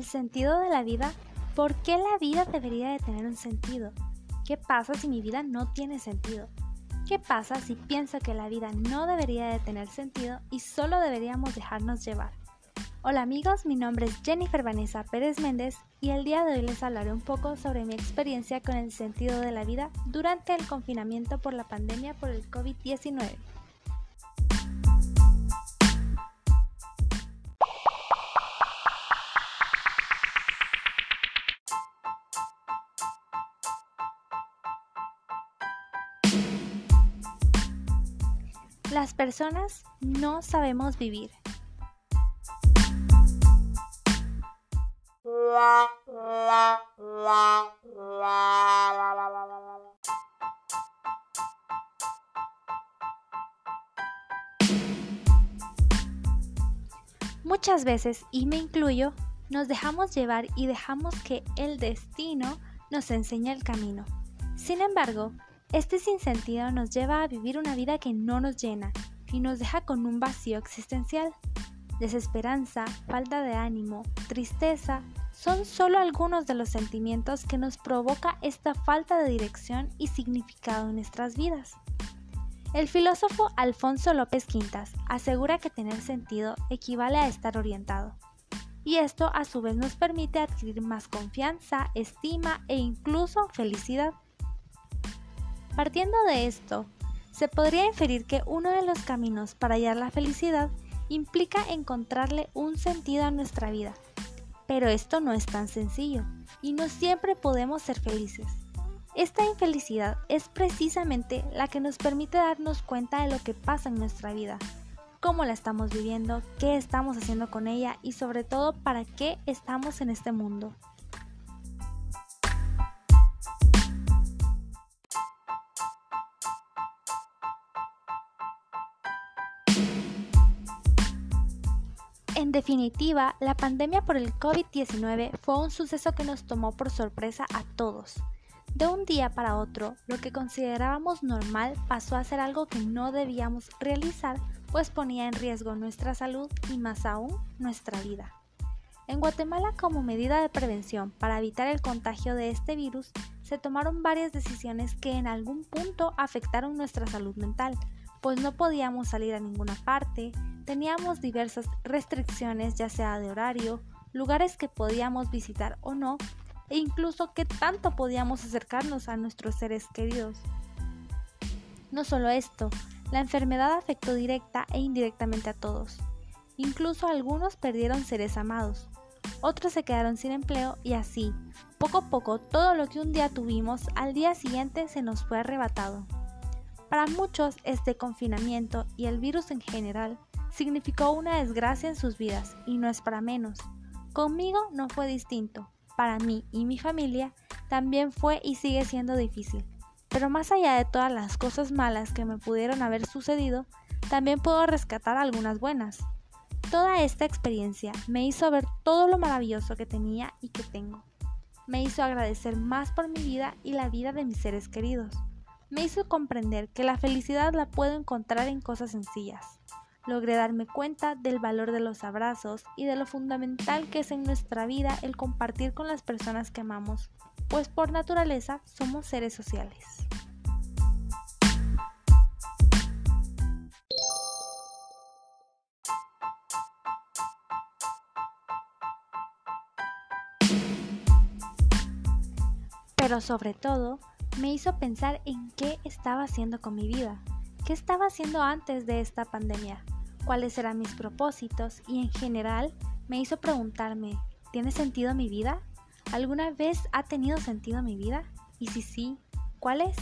¿El sentido de la vida? ¿Por qué la vida debería de tener un sentido? ¿Qué pasa si mi vida no tiene sentido? ¿Qué pasa si pienso que la vida no debería de tener sentido y solo deberíamos dejarnos llevar? Hola amigos, mi nombre es Jennifer Vanessa Pérez Méndez y el día de hoy les hablaré un poco sobre mi experiencia con el sentido de la vida durante el confinamiento por la pandemia por el COVID-19. Las personas no sabemos vivir. Muchas veces, y me incluyo, nos dejamos llevar y dejamos que el destino nos enseñe el camino. Sin embargo, este sinsentido nos lleva a vivir una vida que no nos llena y nos deja con un vacío existencial. Desesperanza, falta de ánimo, tristeza, son solo algunos de los sentimientos que nos provoca esta falta de dirección y significado en nuestras vidas. El filósofo Alfonso López Quintas asegura que tener sentido equivale a estar orientado, y esto a su vez nos permite adquirir más confianza, estima e incluso felicidad. Partiendo de esto, se podría inferir que uno de los caminos para hallar la felicidad implica encontrarle un sentido a nuestra vida pero esto no es tan sencillo y no siempre podemos ser felices. Esta infelicidad es precisamente la que nos permite darnos cuenta de lo que pasa en nuestra vida, cómo la estamos viviendo, qué estamos haciendo con ella y sobre todo para qué estamos en este mundo. En definitiva, la pandemia por el COVID-19 fue un suceso que nos tomó por sorpresa a todos. De un día para otro, lo que considerábamos normal pasó a ser algo que no debíamos realizar, pues ponía en riesgo nuestra salud y más aún nuestra vida. En Guatemala, como medida de prevención para evitar el contagio de este virus, se tomaron varias decisiones que en algún punto afectaron nuestra salud mental, pues no podíamos salir a ninguna parte, teníamos diversas restricciones ya sea de horario, lugares que podíamos visitar o no, e incluso qué tanto podíamos acercarnos a nuestros seres queridos. No solo esto, la enfermedad afectó directa e indirectamente a todos. Incluso algunos perdieron seres amados, otros se quedaron sin empleo y así, poco a poco, todo lo que un día tuvimos al día siguiente se nos fue arrebatado. Para muchos, este confinamiento y el virus en general significó una desgracia en sus vidas y no es para menos. Conmigo no fue distinto. Para mí y mi familia también fue y sigue siendo difícil. Pero más allá de todas las cosas malas que me pudieron haber sucedido, también puedo rescatar algunas buenas. Toda esta experiencia me hizo ver todo lo maravilloso que tenía y que tengo. Me hizo agradecer más por mi vida y la vida de mis seres queridos. Me hizo comprender que la felicidad la puedo encontrar en cosas sencillas logré darme cuenta del valor de los abrazos y de lo fundamental que es en nuestra vida el compartir con las personas que amamos, pues por naturaleza somos seres sociales. Pero sobre todo, me hizo pensar en qué estaba haciendo con mi vida, qué estaba haciendo antes de esta pandemia, cuáles eran mis propósitos y en general me hizo preguntarme, ¿tiene sentido mi vida? ¿Alguna vez ha tenido sentido mi vida? Y si sí, ¿cuál es?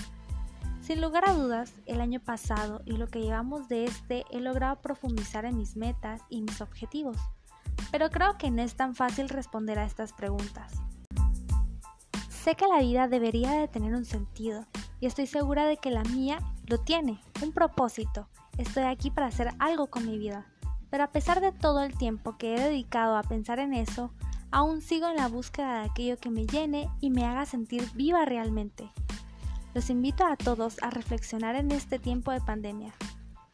Sin lugar a dudas, el año pasado y lo que llevamos de este he logrado profundizar en mis metas y mis objetivos, pero creo que no es tan fácil responder a estas preguntas. Sé que la vida debería de tener un sentido y estoy segura de que la mía lo tiene, un propósito, Estoy aquí para hacer algo con mi vida. Pero a pesar de todo el tiempo que he dedicado a pensar en eso, aún sigo en la búsqueda de aquello que me llene y me haga sentir viva realmente. Los invito a todos a reflexionar en este tiempo de pandemia.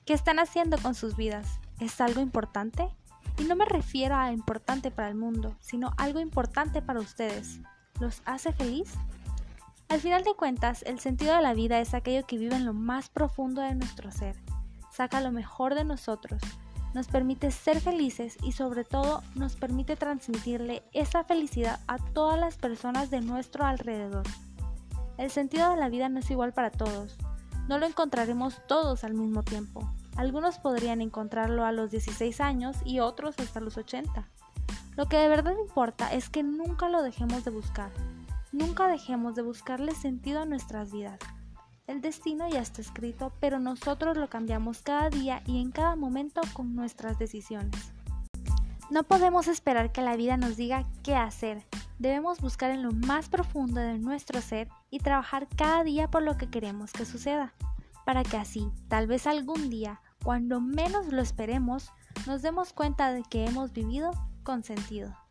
¿Qué están haciendo con sus vidas? ¿Es algo importante? Y no me refiero a importante para el mundo, sino algo importante para ustedes. ¿Los hace feliz? Al final de cuentas, el sentido de la vida es aquello que vive en lo más profundo de nuestro ser. Saca lo mejor de nosotros, nos permite ser felices y sobre todo nos permite transmitirle esa felicidad a todas las personas de nuestro alrededor. El sentido de la vida no es igual para todos, no lo encontraremos todos al mismo tiempo. Algunos podrían encontrarlo a los 16 años y otros hasta los 80. Lo que de verdad importa es que nunca lo dejemos de buscar. Nunca dejemos de buscarle sentido a nuestras vidas. El destino ya está escrito, pero nosotros lo cambiamos cada día y en cada momento con nuestras decisiones. No podemos esperar que la vida nos diga qué hacer. Debemos buscar en lo más profundo de nuestro ser y trabajar cada día por lo que queremos que suceda, para que así, tal vez algún día, cuando menos lo esperemos, nos demos cuenta de que hemos vivido con sentido.